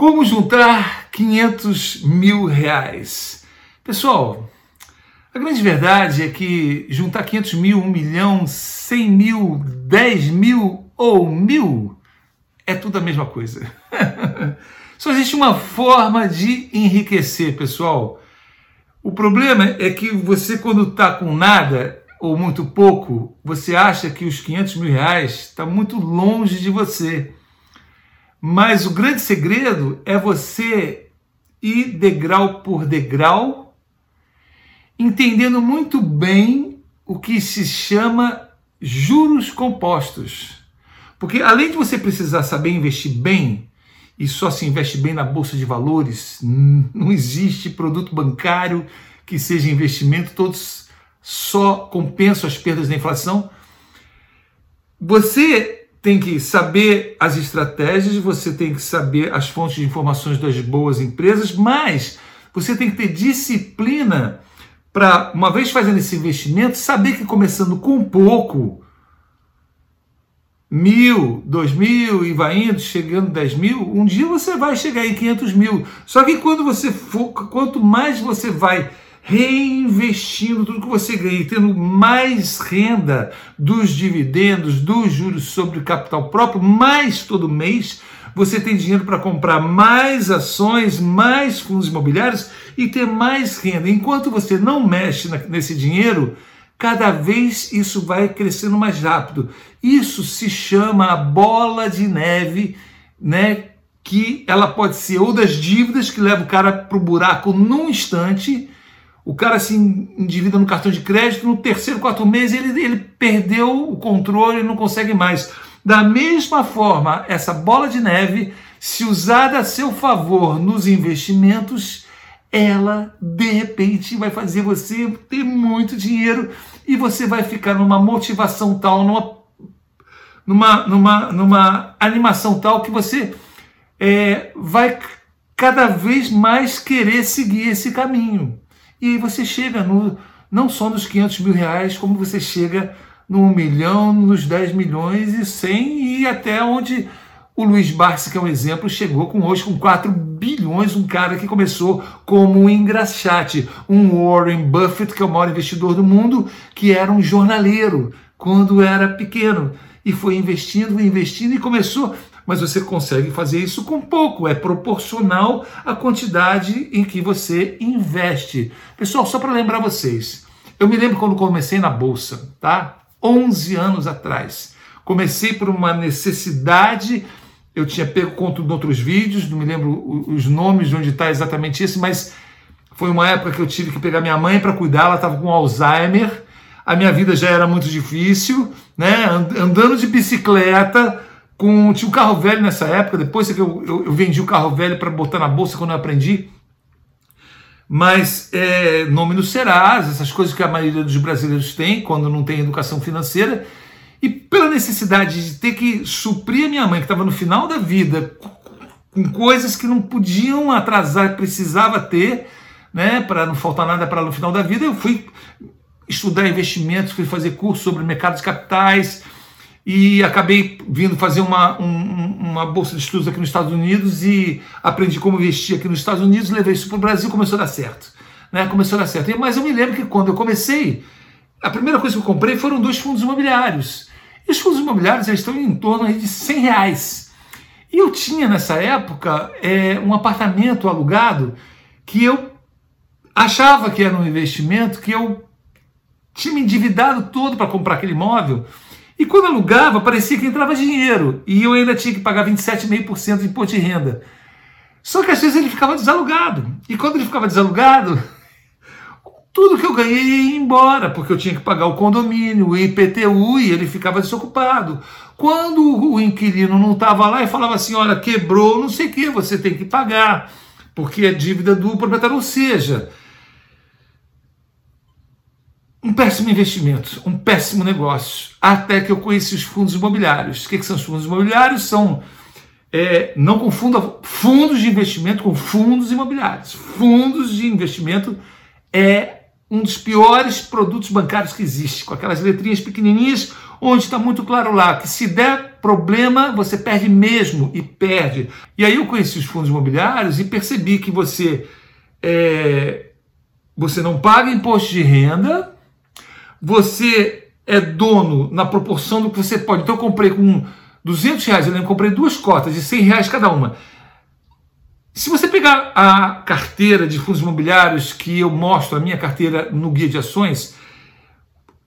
Como juntar 500 mil reais? Pessoal, a grande verdade é que juntar 500 mil, 1 milhão, 100 mil, 10 mil ou mil é tudo a mesma coisa. Só existe uma forma de enriquecer, pessoal. O problema é que você, quando está com nada ou muito pouco, você acha que os 500 mil reais está muito longe de você. Mas o grande segredo é você ir degrau por degrau, entendendo muito bem o que se chama juros compostos. Porque além de você precisar saber investir bem, e só se investe bem na bolsa de valores, não existe produto bancário que seja investimento, todos só compensam as perdas da inflação. Você tem que saber as estratégias, você tem que saber as fontes de informações das boas empresas, mas você tem que ter disciplina para, uma vez fazendo esse investimento, saber que começando com pouco, mil, dois mil e vai indo, chegando dez mil, um dia você vai chegar em 500 mil. Só que quando você for, quanto mais você vai reinvestindo tudo que você ganha, tendo mais renda dos dividendos, dos juros sobre capital próprio, mais todo mês você tem dinheiro para comprar mais ações, mais fundos imobiliários e ter mais renda. Enquanto você não mexe nesse dinheiro, cada vez isso vai crescendo mais rápido. Isso se chama a bola de neve, né? Que ela pode ser ou das dívidas que leva o cara para o buraco num instante, o cara se endivida no cartão de crédito, no terceiro, quarto mês ele, ele perdeu o controle não consegue mais. Da mesma forma, essa bola de neve, se usada a seu favor nos investimentos, ela de repente vai fazer você ter muito dinheiro e você vai ficar numa motivação tal, numa, numa, numa, numa animação tal que você é, vai cada vez mais querer seguir esse caminho. E aí você chega no, não só nos 500 mil reais, como você chega no 1 milhão, nos 10 milhões e 100 e até onde o Luiz Barsi, que é um exemplo, chegou com hoje com 4 bilhões, um cara que começou como um engraxate, um Warren Buffett, que é o maior investidor do mundo, que era um jornaleiro quando era pequeno e foi investindo, investindo e começou mas você consegue fazer isso com pouco, é proporcional à quantidade em que você investe. Pessoal, só para lembrar vocês, eu me lembro quando comecei na bolsa, tá? 11 anos atrás. Comecei por uma necessidade, eu tinha pego conta de outros vídeos, não me lembro os nomes de onde está exatamente isso, mas foi uma época que eu tive que pegar minha mãe para cuidar, ela estava com Alzheimer, a minha vida já era muito difícil, né? Andando de bicicleta, com tinha um carro velho nessa época, depois que eu, eu, eu vendi o carro velho para botar na bolsa quando eu aprendi. Mas é, nome no Serasa, essas coisas que a maioria dos brasileiros tem quando não tem educação financeira. E pela necessidade de ter que suprir a minha mãe, que estava no final da vida, com coisas que não podiam atrasar, precisava ter, né, para não faltar nada para no final da vida, eu fui estudar investimentos, fui fazer curso sobre mercados capitais, e acabei vindo fazer uma, um, uma bolsa de estudos aqui nos Estados Unidos e aprendi como investir aqui nos Estados Unidos, levei isso para o Brasil começou a dar certo. Né? Começou a dar certo. Mas eu me lembro que quando eu comecei, a primeira coisa que eu comprei foram dois fundos imobiliários. E os fundos imobiliários eles estão em torno de 100 reais. E eu tinha nessa época é, um apartamento alugado que eu achava que era um investimento, que eu tinha me endividado todo para comprar aquele imóvel e quando alugava, parecia que entrava dinheiro. E eu ainda tinha que pagar 27,5% de imposto de renda. Só que às vezes ele ficava desalugado. E quando ele ficava desalugado, tudo que eu ganhei ia embora, porque eu tinha que pagar o condomínio, o IPTU, e ele ficava desocupado. Quando o inquilino não estava lá e falava assim: olha, quebrou, não sei o que, você tem que pagar, porque é dívida do proprietário. Ou seja, um péssimo investimento, um péssimo negócio, até que eu conheci os fundos imobiliários. O que, que são os fundos imobiliários? São, é, não confunda fundos de investimento com fundos imobiliários. Fundos de investimento é um dos piores produtos bancários que existe, com aquelas letrinhas pequenininhas, onde está muito claro lá que se der problema, você perde mesmo e perde. E aí eu conheci os fundos imobiliários e percebi que você é, você não paga imposto de renda, você é dono na proporção do que você pode. Então eu comprei com 200 reais, eu lembro, comprei duas cotas de 100 reais cada uma. Se você pegar a carteira de fundos imobiliários que eu mostro, a minha carteira no guia de ações,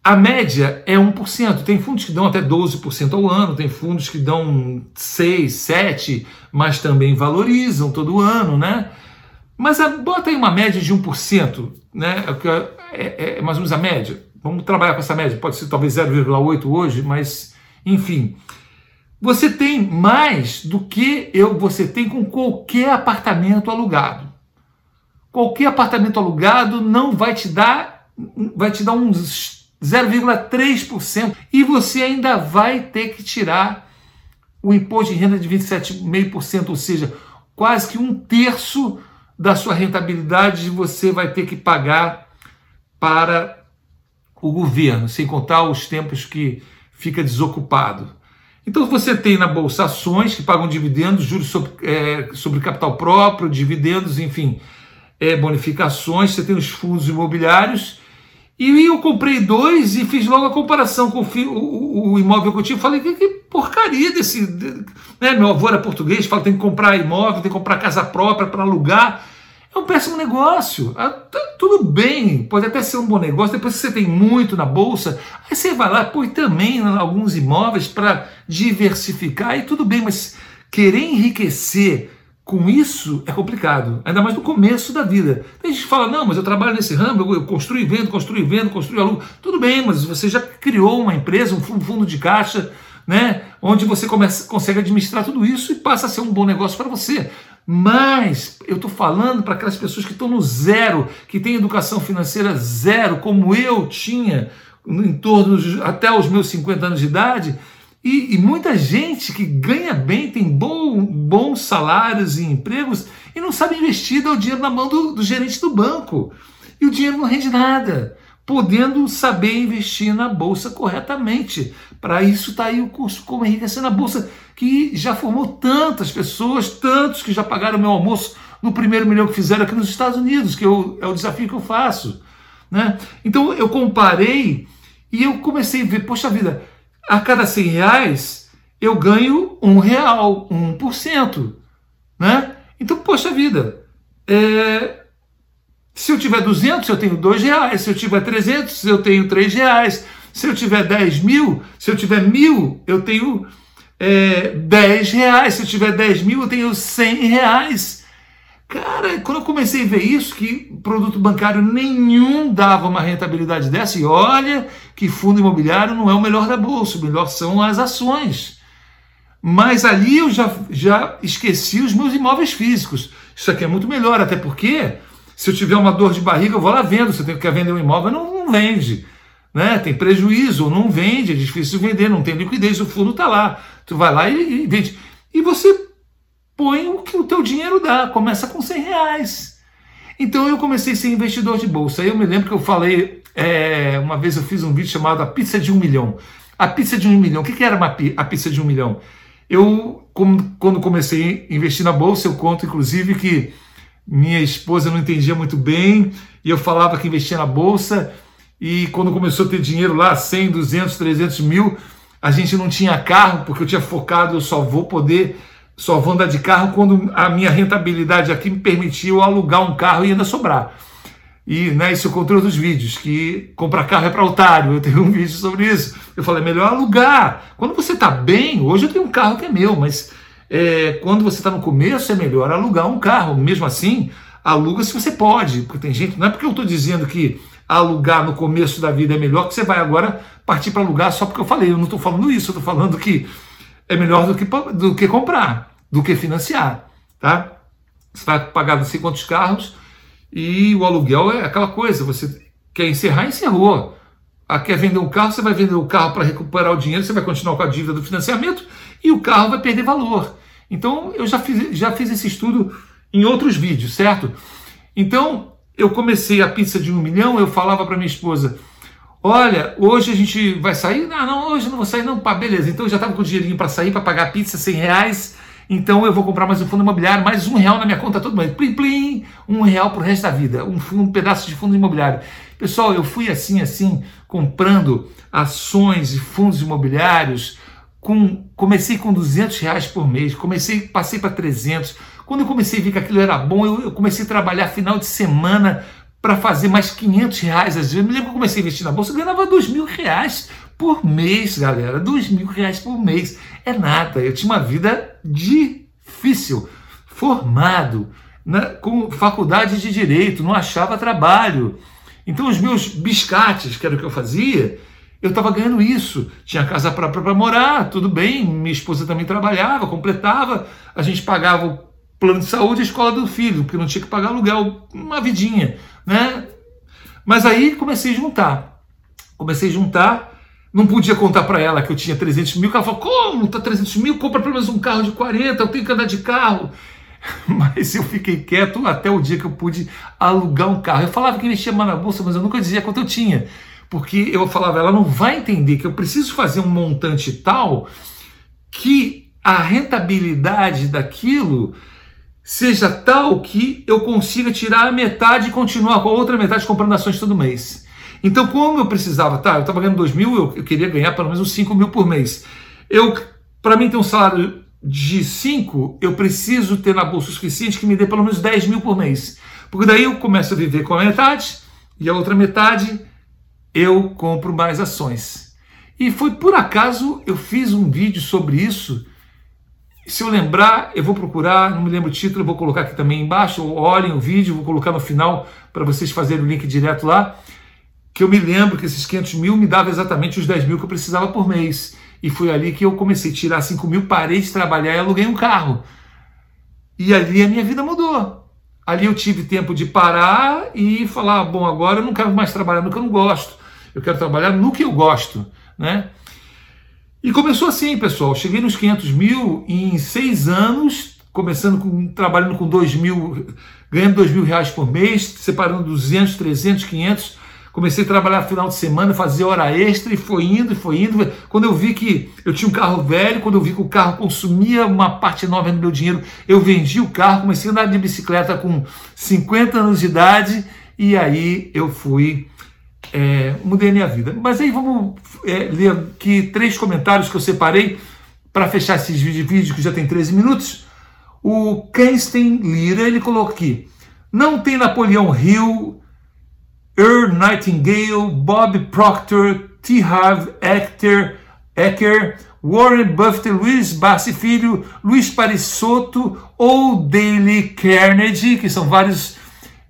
a média é 1%. Tem fundos que dão até 12% ao ano, tem fundos que dão 6, 7, mas também valorizam todo ano, né? Mas a, bota aí uma média de 1%, né? É, é, é mais ou menos a média. Vamos trabalhar com essa média, pode ser talvez 0,8 hoje, mas enfim. Você tem mais do que eu você tem com qualquer apartamento alugado. Qualquer apartamento alugado não vai te dar vai te dar uns 0,3% e você ainda vai ter que tirar o imposto de renda de 27,5%, ou seja, quase que um terço da sua rentabilidade você vai ter que pagar para o governo, sem contar os tempos que fica desocupado. Então você tem na bolsa ações que pagam dividendos, juros sobre, é, sobre capital próprio, dividendos, enfim, é, bonificações, você tem os fundos imobiliários. E eu comprei dois e fiz logo a comparação com o, o, o imóvel que eu tinha. Falei, que, que porcaria desse. Né? Meu avô era português, fala tem que comprar imóvel, tem que comprar casa própria para alugar. É um péssimo negócio. Ah, tá tudo bem, pode até ser um bom negócio. Depois que você tem muito na bolsa, aí você vai lá, põe também alguns imóveis para diversificar e tudo bem, mas querer enriquecer com isso é complicado, ainda mais no começo da vida. Tem gente que fala: não, mas eu trabalho nesse ramo, eu construo e vendo, construo e vendo, construo e. Tudo bem, mas você já criou uma empresa, um fundo de caixa, né, onde você começa, consegue administrar tudo isso e passa a ser um bom negócio para você. Mas eu estou falando para aquelas pessoas que estão no zero, que têm educação financeira zero, como eu tinha em torno de, até os meus 50 anos de idade, e, e, muita gente que ganha bem, tem bom, bons salários e empregos e não sabe investir, dá o dinheiro na mão do, do gerente do banco. E o dinheiro não rende nada podendo saber investir na bolsa corretamente. Para isso está aí o curso Como Enriquecer na Bolsa, que já formou tantas pessoas, tantos que já pagaram meu almoço no primeiro milhão que fizeram aqui nos Estados Unidos, que eu, é o desafio que eu faço. Né? Então eu comparei e eu comecei a ver, poxa vida, a cada 100 reais eu ganho um real, 1%. Né? Então, poxa vida, é, se eu tiver 200, eu tenho 2 reais. Se eu tiver 300, eu tenho 3 reais. Se eu tiver 10 mil, se eu tiver mil, eu tenho é, 10 reais. Se eu tiver 10 mil, eu tenho 100 reais. Cara, quando eu comecei a ver isso, que produto bancário nenhum dava uma rentabilidade dessa, e olha que fundo imobiliário não é o melhor da bolsa, o melhor são as ações. Mas ali eu já, já esqueci os meus imóveis físicos. Isso aqui é muito melhor, até porque se eu tiver uma dor de barriga, eu vou lá vendo. Se eu quer vender um imóvel, não, não vende. Né? Tem prejuízo, não vende, é difícil vender, não tem liquidez, o fundo está lá. Tu vai lá e, e, vende. E você põe o que o teu dinheiro dá, começa com 100 reais. Então eu comecei a ser investidor de bolsa. Eu me lembro que eu falei, é, uma vez eu fiz um vídeo chamado A Pizza de um Milhão. A pizza de um milhão, o que, que era uma, a pizza de um milhão? Eu, quando comecei a investir na bolsa, eu conto inclusive que minha esposa não entendia muito bem e eu falava que investia na bolsa. E quando começou a ter dinheiro lá, 100, 200, 300 mil, a gente não tinha carro, porque eu tinha focado, eu só vou poder, só vou andar de carro quando a minha rentabilidade aqui me permitiu alugar um carro e ainda sobrar. E né, isso eu contei outros vídeos, que comprar carro é para otário, eu tenho um vídeo sobre isso. Eu falei, é melhor alugar. Quando você está bem, hoje eu tenho um carro que é meu, mas é, quando você está no começo, é melhor alugar um carro. Mesmo assim, aluga se você pode, porque tem gente. Não é porque eu estou dizendo que alugar no começo da vida é melhor que você vai agora partir para alugar só porque eu falei. Eu não estou falando isso, eu estou falando que é melhor do que, do que comprar, do que financiar. Tá? Você vai pagar não sei quantos carros e o aluguel é aquela coisa. Você quer encerrar, encerrou. Ah, quer vender um carro, você vai vender o carro para recuperar o dinheiro, você vai continuar com a dívida do financiamento e o carro vai perder valor. Então eu já fiz, já fiz esse estudo em outros vídeos, certo? Então eu comecei a pizza de um milhão, eu falava para minha esposa: Olha, hoje a gente vai sair? Não, não, hoje não vou sair, não. Pá, beleza. Então eu já estava com o dinheirinho para sair, para pagar pizza, 100 reais. Então eu vou comprar mais um fundo imobiliário, mais um real na minha conta todo mês. Plim, plim, um real pro resto da vida. Um, um pedaço de fundo imobiliário. Pessoal, eu fui assim, assim, comprando ações e fundos imobiliários. Com, comecei com 200 reais por mês, comecei, passei para 300. Quando eu comecei a ver que aquilo era bom, eu, eu comecei a trabalhar final de semana para fazer mais 500 reais. Às vezes, eu me lembro que comecei a investir na bolsa, eu ganhava 2 mil reais por mês, galera. 2 mil reais por mês. É nada. Eu tinha uma vida difícil, formado, né, com faculdade de direito, não achava trabalho. Então, os meus biscates, que era o que eu fazia, eu estava ganhando isso. Tinha casa própria para morar, tudo bem. Minha esposa também trabalhava, completava. A gente pagava plano de saúde e escola do filho, porque não tinha que pagar aluguel, uma vidinha, né? Mas aí comecei a juntar. Comecei a juntar, não podia contar para ela que eu tinha 300 mil, que ela falou, como? Tá 300 mil? Compra pelo menos um carro de 40, eu tenho que andar de carro. Mas eu fiquei quieto até o dia que eu pude alugar um carro. Eu falava que investia mais na bolsa, mas eu nunca dizia quanto eu tinha. Porque eu falava, ela não vai entender que eu preciso fazer um montante tal que a rentabilidade daquilo seja tal que eu consiga tirar a metade e continuar com a outra metade comprando ações todo mês. Então, como eu precisava, tá, eu estava ganhando 2 mil, eu, eu, queria ganhar pelo menos uns 5 mil por mês. Eu, para mim ter um salário de 5, eu preciso ter na bolsa o suficiente que me dê pelo menos 10 mil por mês. Porque daí eu começo a viver com a metade e a outra metade eu compro mais ações. E foi por acaso eu fiz um vídeo sobre isso se eu lembrar, eu vou procurar, não me lembro o título, vou colocar aqui também embaixo, olhem o vídeo, vou colocar no final para vocês fazerem o link direto lá, que eu me lembro que esses 500 mil me dava exatamente os 10 mil que eu precisava por mês. E foi ali que eu comecei a tirar 5 mil, parei de trabalhar e aluguei um carro. E ali a minha vida mudou. Ali eu tive tempo de parar e falar, bom, agora eu não quero mais trabalhar no que eu não gosto. Eu quero trabalhar no que eu gosto, né? E começou assim, pessoal. Cheguei nos 500 mil em seis anos, começando com trabalhando com 2 mil, ganhando 2 mil reais por mês, separando 200, 300, 500. Comecei a trabalhar final de semana, fazer hora extra e foi indo e foi indo. Quando eu vi que eu tinha um carro velho, quando eu vi que o carro consumia uma parte nova do meu dinheiro, eu vendi o carro, comecei a andar de bicicleta com 50 anos de idade e aí eu fui é, mudei minha vida. Mas aí vamos é, ler aqui três comentários que eu separei para fechar esses vídeos que já tem 13 minutos. O Kenstein Lira, ele colocou aqui, não tem Napoleão Hill, Earl Nightingale, Bob Proctor, T. Harv Ecker, Ecker, Warren Buffett, Luiz Bassi Filho, Luiz Parisotto ou Dale Carnegie, que são vários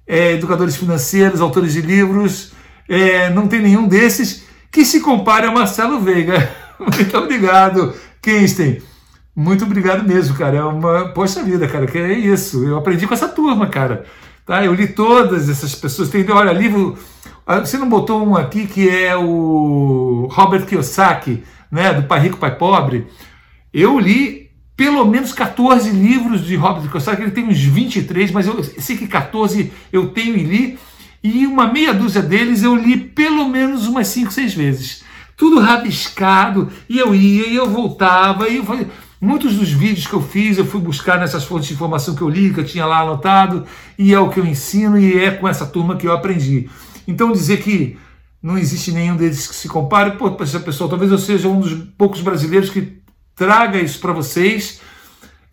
é, educadores financeiros, autores de livros, é, não tem nenhum desses que se compare a Marcelo Veiga. Muito obrigado, Kensten. Muito obrigado mesmo, cara. É uma. Poxa vida, cara, que é isso. Eu aprendi com essa turma, cara. Tá? Eu li todas essas pessoas. Tem, olha, livro. Ah, você não botou um aqui que é o Robert Kiyosaki, né? Do Pai Rico, Pai Pobre. Eu li pelo menos 14 livros de Robert Kiyosaki. Ele tem uns 23, mas eu sei que 14 eu tenho e li e uma meia dúzia deles eu li pelo menos umas cinco, seis vezes. Tudo rabiscado, e eu ia, e eu voltava, e eu fazia... Muitos dos vídeos que eu fiz, eu fui buscar nessas fontes de informação que eu li, que eu tinha lá anotado, e é o que eu ensino, e é com essa turma que eu aprendi. Então dizer que não existe nenhum deles que se compare, pô, pessoal, talvez eu seja um dos poucos brasileiros que traga isso para vocês,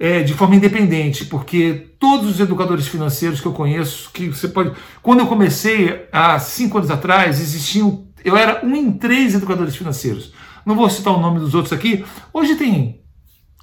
é, de forma independente, porque todos os educadores financeiros que eu conheço, que você pode. Quando eu comecei há cinco anos atrás, existiam. Eu era um em três educadores financeiros. Não vou citar o nome dos outros aqui. Hoje tem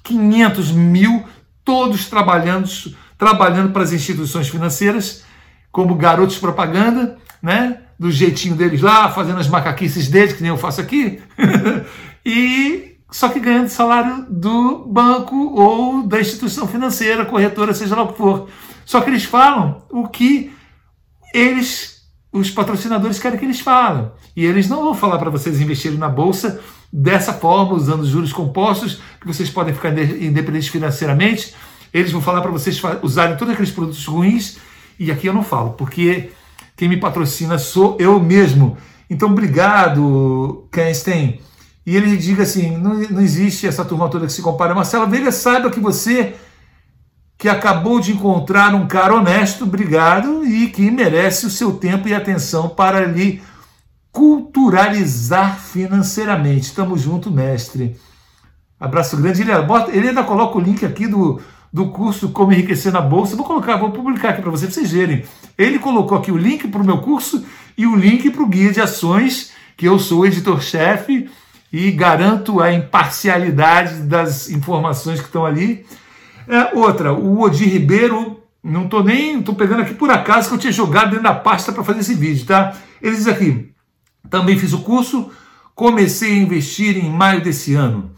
500 mil, todos trabalhando, trabalhando para as instituições financeiras, como garotos propaganda, né? Do jeitinho deles lá, fazendo as macaquices deles, que nem eu faço aqui. e só que ganhando salário do banco ou da instituição financeira, corretora, seja lá o que for. Só que eles falam o que eles, os patrocinadores, querem que eles falem. E eles não vão falar para vocês investirem na bolsa dessa forma, usando juros compostos, que vocês podem ficar independentes financeiramente. Eles vão falar para vocês usarem todos aqueles produtos ruins. E aqui eu não falo, porque quem me patrocina sou eu mesmo. Então, obrigado, Kenstein. E ele diga assim: não, não existe essa turma toda que se compara. Marcela Veiga, saiba que você que acabou de encontrar um cara honesto, obrigado, e que merece o seu tempo e atenção para lhe culturalizar financeiramente. Estamos junto, mestre. Abraço grande. Ele, bota, ele ainda coloca o link aqui do, do curso Como Enriquecer na Bolsa. Vou colocar, vou publicar aqui para vocês, vocês verem. Ele colocou aqui o link para o meu curso e o link para o guia de ações, que eu sou editor-chefe e garanto a imparcialidade das informações que estão ali. É, outra, o Odir Ribeiro, não estou nem, estou pegando aqui por acaso que eu tinha jogado dentro da pasta para fazer esse vídeo, tá? Ele diz aqui, também fiz o curso, comecei a investir em maio desse ano.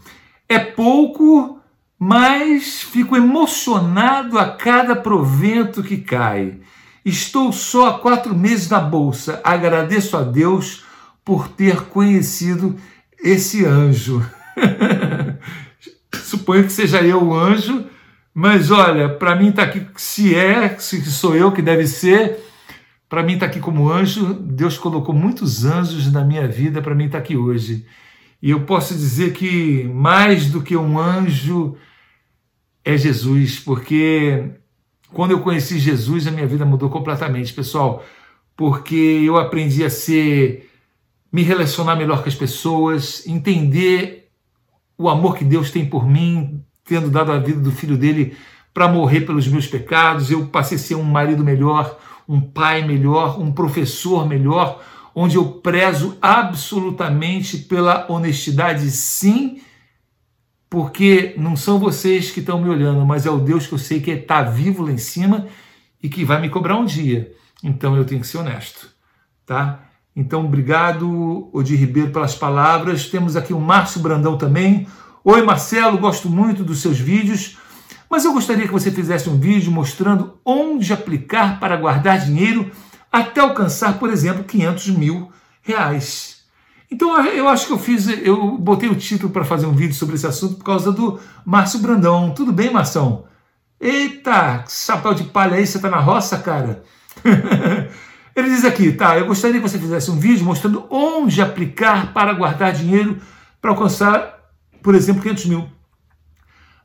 É pouco, mas fico emocionado a cada provento que cai. Estou só há quatro meses na bolsa. Agradeço a Deus por ter conhecido esse anjo. Suponho que seja eu o anjo, mas olha, para mim está aqui, se é, se sou eu que deve ser, para mim está aqui como anjo. Deus colocou muitos anjos na minha vida para mim estar tá aqui hoje. E eu posso dizer que mais do que um anjo é Jesus, porque quando eu conheci Jesus, a minha vida mudou completamente, pessoal, porque eu aprendi a ser me relacionar melhor com as pessoas, entender o amor que Deus tem por mim, tendo dado a vida do filho dele para morrer pelos meus pecados. Eu passei a ser um marido melhor, um pai melhor, um professor melhor, onde eu prezo absolutamente pela honestidade, sim, porque não são vocês que estão me olhando, mas é o Deus que eu sei que está vivo lá em cima e que vai me cobrar um dia. Então eu tenho que ser honesto, tá? Então, obrigado, Odir Ribeiro, pelas palavras. Temos aqui o Márcio Brandão também. Oi, Marcelo, gosto muito dos seus vídeos, mas eu gostaria que você fizesse um vídeo mostrando onde aplicar para guardar dinheiro até alcançar, por exemplo, 500 mil reais. Então, eu acho que eu fiz, eu botei o título para fazer um vídeo sobre esse assunto por causa do Márcio Brandão. Tudo bem, Marção? Eita, chapéu de palha aí, você tá na roça, cara? Ele diz aqui, tá, eu gostaria que você fizesse um vídeo mostrando onde aplicar para guardar dinheiro para alcançar, por exemplo, 500 mil.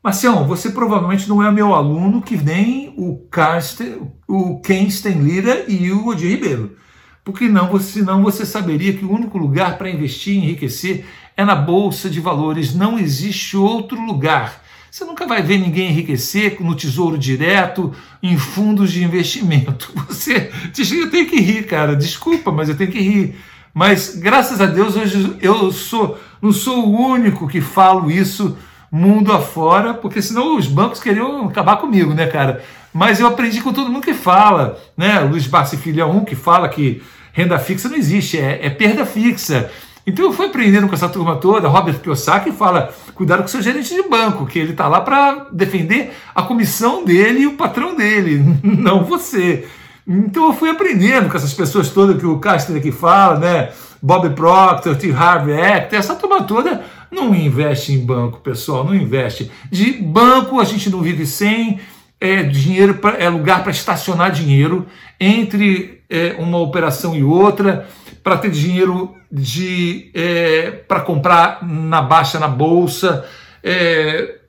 Marcião, você provavelmente não é meu aluno que nem o, Carsten, o Ken Lira e o Odir Ribeiro. Porque não, senão você saberia que o único lugar para investir e enriquecer é na Bolsa de Valores. Não existe outro lugar. Você nunca vai ver ninguém enriquecer no tesouro direto, em fundos de investimento. Você, eu tenho que rir, cara. Desculpa, mas eu tenho que rir. Mas graças a Deus hoje eu sou, não sou o único que falo isso mundo afora, porque senão os bancos queriam acabar comigo, né, cara? Mas eu aprendi com todo mundo que fala, né? Luiz Barsi Filho é um que fala que renda fixa não existe, é, é perda fixa. Então eu fui aprendendo com essa turma toda, Robert Kiyosaki fala, cuidado com seu gerente de banco, que ele está lá para defender a comissão dele e o patrão dele, não você. Então eu fui aprendendo com essas pessoas todas que o Castro aqui fala, né? Bob Proctor, T. Harvey Act, essa turma toda não investe em banco, pessoal, não investe. De banco a gente não vive sem, é dinheiro pra, é lugar para estacionar dinheiro entre é, uma operação e outra para ter dinheiro de é, para comprar na baixa na bolsa. É,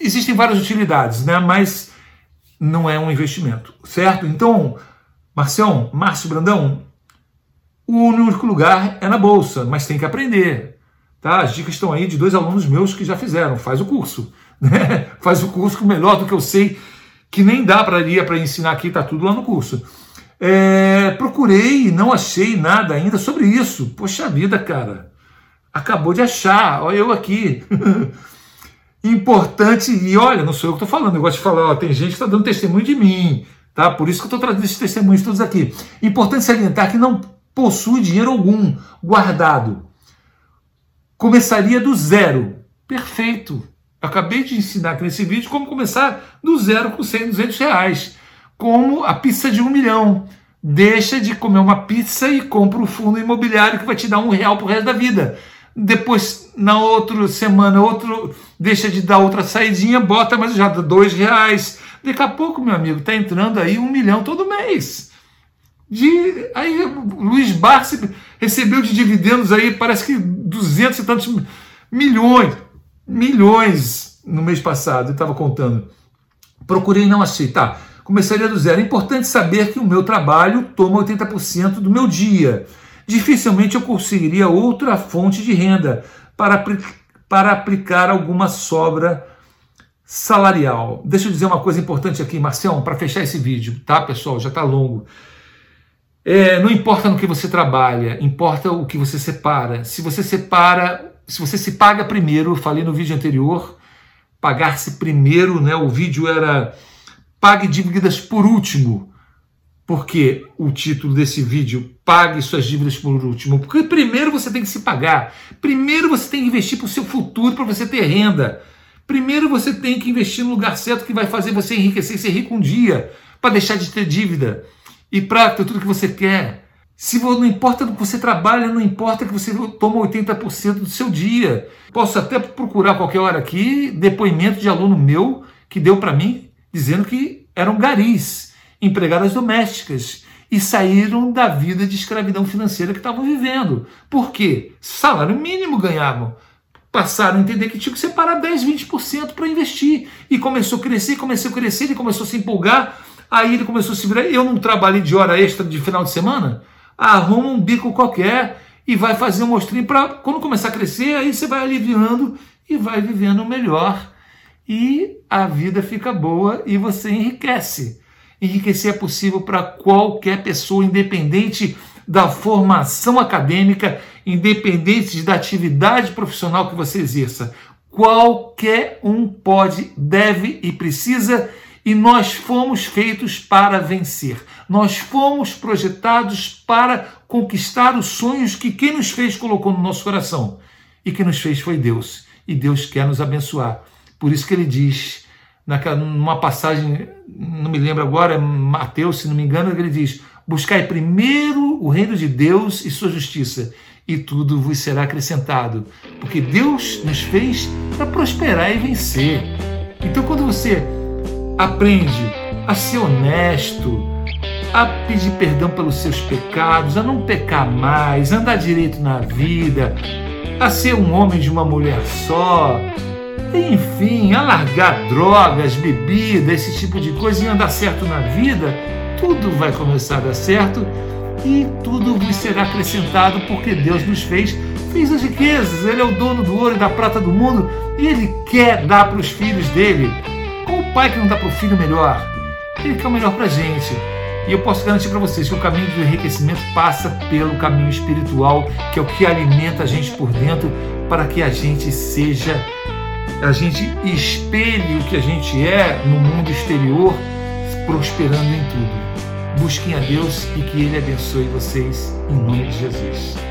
existem várias utilidades, né? mas não é um investimento, certo? Então, Marcião, Márcio Brandão, o único lugar é na bolsa, mas tem que aprender. Tá? As dicas estão aí de dois alunos meus que já fizeram. Faz o curso. Né? Faz o curso melhor do que eu sei, que nem dá para ir para ensinar aqui, está tudo lá no curso. É, procurei e não achei nada ainda sobre isso. Poxa vida, cara. Acabou de achar, olha eu aqui. Importante, e olha, não sou eu que estou falando, eu gosto de falar, ó, tem gente que está dando testemunho de mim, tá? Por isso que eu estou trazendo esses testemunhos todos aqui. Importante salientar que não possui dinheiro algum guardado. Começaria do zero. Perfeito. acabei de ensinar aqui nesse vídeo como começar do zero com 100, 200 reais como a pizza de um milhão. Deixa de comer uma pizza e compra um fundo imobiliário que vai te dar um real pro resto da vida. Depois, na outra semana, outro deixa de dar outra saidinha, bota, mas já dois reais. Daqui a pouco, meu amigo, tá entrando aí um milhão todo mês. De, aí Luiz Barsi recebeu de dividendos aí, parece que 200 e tantos milhões, milhões no mês passado, eu estava contando. Procurei não achei, tá? Começaria do zero. É importante saber que o meu trabalho toma 80% do meu dia. Dificilmente eu conseguiria outra fonte de renda para, para aplicar alguma sobra salarial. Deixa eu dizer uma coisa importante aqui, Marcião, para fechar esse vídeo, tá, pessoal? Já está longo. É, não importa no que você trabalha, importa o que você separa. Se você separa, se você se paga primeiro, falei no vídeo anterior, pagar-se primeiro, né? O vídeo era pague dívidas por último. Porque o título desse vídeo, pague suas dívidas por último. Porque primeiro você tem que se pagar. Primeiro você tem que investir para o seu futuro, para você ter renda. Primeiro você tem que investir no lugar certo que vai fazer você enriquecer e ser rico um dia, para deixar de ter dívida e para ter tudo que você quer. Se não importa do que você trabalha, não importa que você toma 80% do seu dia. Posso até procurar qualquer hora aqui depoimento de aluno meu que deu para mim dizendo que eram garis, empregadas domésticas e saíram da vida de escravidão financeira que estavam vivendo. Por quê? Salário mínimo ganhavam. Passaram a entender que tinha que separar 10, 20% para investir. E começou a crescer, começou a crescer, ele começou a se empolgar Aí ele começou a se virar. Eu não trabalhei de hora extra de final de semana? Arruma um bico qualquer e vai fazer um mostrinho para quando começar a crescer, aí você vai aliviando e vai vivendo melhor. E a vida fica boa e você enriquece. Enriquecer é possível para qualquer pessoa, independente da formação acadêmica, independente da atividade profissional que você exerça. Qualquer um pode, deve e precisa e nós fomos feitos para vencer. Nós fomos projetados para conquistar os sonhos que quem nos fez colocou no nosso coração. E quem nos fez foi Deus. E Deus quer nos abençoar. Por isso que ele diz, naquela, numa passagem, não me lembro agora, é Mateus, se não me engano, ele diz: Buscai primeiro o reino de Deus e sua justiça, e tudo vos será acrescentado. Porque Deus nos fez para prosperar e vencer. Então, quando você Aprende a ser honesto, a pedir perdão pelos seus pecados, a não pecar mais, a andar direito na vida, a ser um homem de uma mulher só, enfim, a largar drogas, bebida, esse tipo de coisa e andar certo na vida, tudo vai começar a dar certo e tudo vos será acrescentado porque Deus nos fez, fez as riquezas, Ele é o dono do ouro e da prata do mundo e Ele quer dar para os filhos dele. Qual o pai que não dá para o filho melhor? Ele quer o melhor para a gente. E eu posso garantir para vocês que o caminho do enriquecimento passa pelo caminho espiritual, que é o que alimenta a gente por dentro, para que a gente seja, a gente espelhe o que a gente é no mundo exterior, prosperando em tudo. Busquem a Deus e que Ele abençoe vocês, em nome de Jesus.